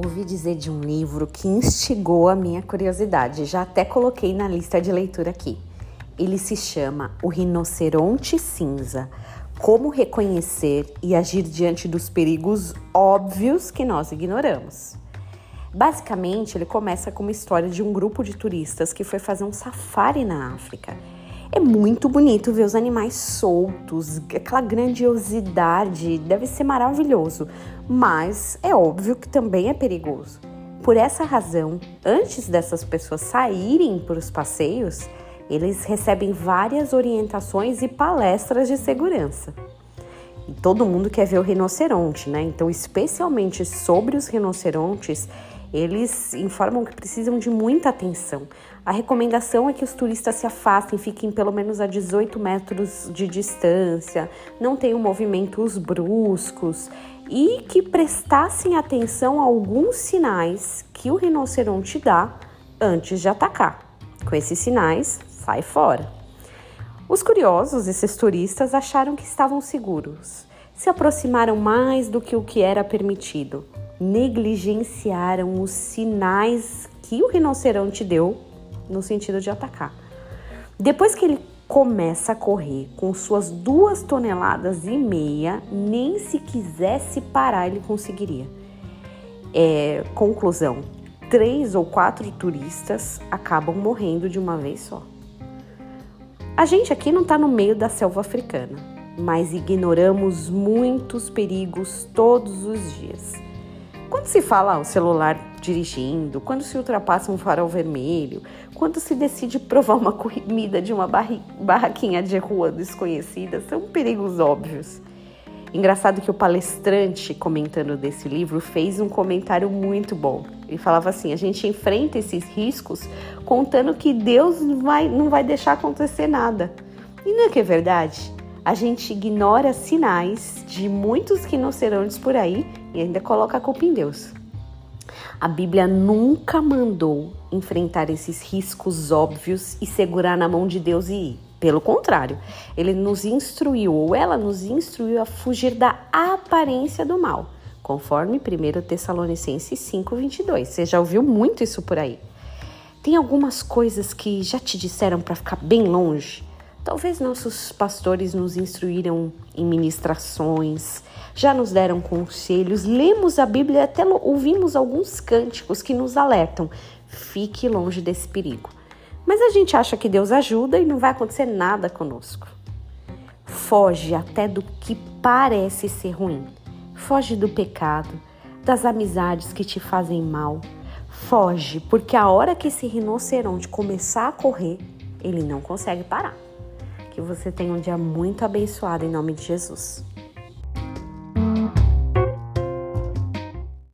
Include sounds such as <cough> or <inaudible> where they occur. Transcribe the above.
Ouvi dizer de um livro que instigou a minha curiosidade, já até coloquei na lista de leitura aqui. Ele se chama O Rinoceronte Cinza: Como reconhecer e agir diante dos perigos óbvios que nós ignoramos. Basicamente, ele começa com uma história de um grupo de turistas que foi fazer um safari na África é muito bonito ver os animais soltos, aquela grandiosidade, deve ser maravilhoso, mas é óbvio que também é perigoso. Por essa razão, antes dessas pessoas saírem para os passeios, eles recebem várias orientações e palestras de segurança. E todo mundo quer ver o rinoceronte, né? Então, especialmente sobre os rinocerontes, eles informam que precisam de muita atenção. A recomendação é que os turistas se afastem, fiquem pelo menos a 18 metros de distância, não tenham movimentos bruscos e que prestassem atenção a alguns sinais que o rinoceronte dá antes de atacar. Com esses sinais, sai fora. Os curiosos, esses turistas, acharam que estavam seguros. Se aproximaram mais do que o que era permitido negligenciaram os sinais que o rinoceronte deu no sentido de atacar. Depois que ele começa a correr com suas duas toneladas e meia, nem se quisesse parar ele conseguiria. É, conclusão: três ou quatro turistas acabam morrendo de uma vez só. A gente aqui não está no meio da selva africana, mas ignoramos muitos perigos todos os dias. Quando se fala o celular dirigindo, quando se ultrapassa um farol vermelho, quando se decide provar uma <laughs> comida de uma barraquinha de rua desconhecida, são perigos óbvios. Engraçado que o palestrante comentando desse livro fez um comentário muito bom. Ele falava assim: a gente enfrenta esses riscos contando que Deus não vai, não vai deixar acontecer nada. E não é que é verdade? A gente ignora sinais de muitos rinocerontes por aí e ainda coloca a culpa em Deus. A Bíblia nunca mandou enfrentar esses riscos óbvios e segurar na mão de Deus e ir. Pelo contrário, ele nos instruiu, ou ela nos instruiu a fugir da aparência do mal, conforme 1 Tessalonicenses 5,22. Você já ouviu muito isso por aí. Tem algumas coisas que já te disseram para ficar bem longe? Talvez nossos pastores nos instruíram em ministrações, já nos deram conselhos, lemos a Bíblia até ouvimos alguns cânticos que nos alertam: fique longe desse perigo. Mas a gente acha que Deus ajuda e não vai acontecer nada conosco. Foge até do que parece ser ruim. Foge do pecado, das amizades que te fazem mal. Foge, porque a hora que esse rinoceronte começar a correr, ele não consegue parar. Que você tenha um dia muito abençoado em nome de Jesus.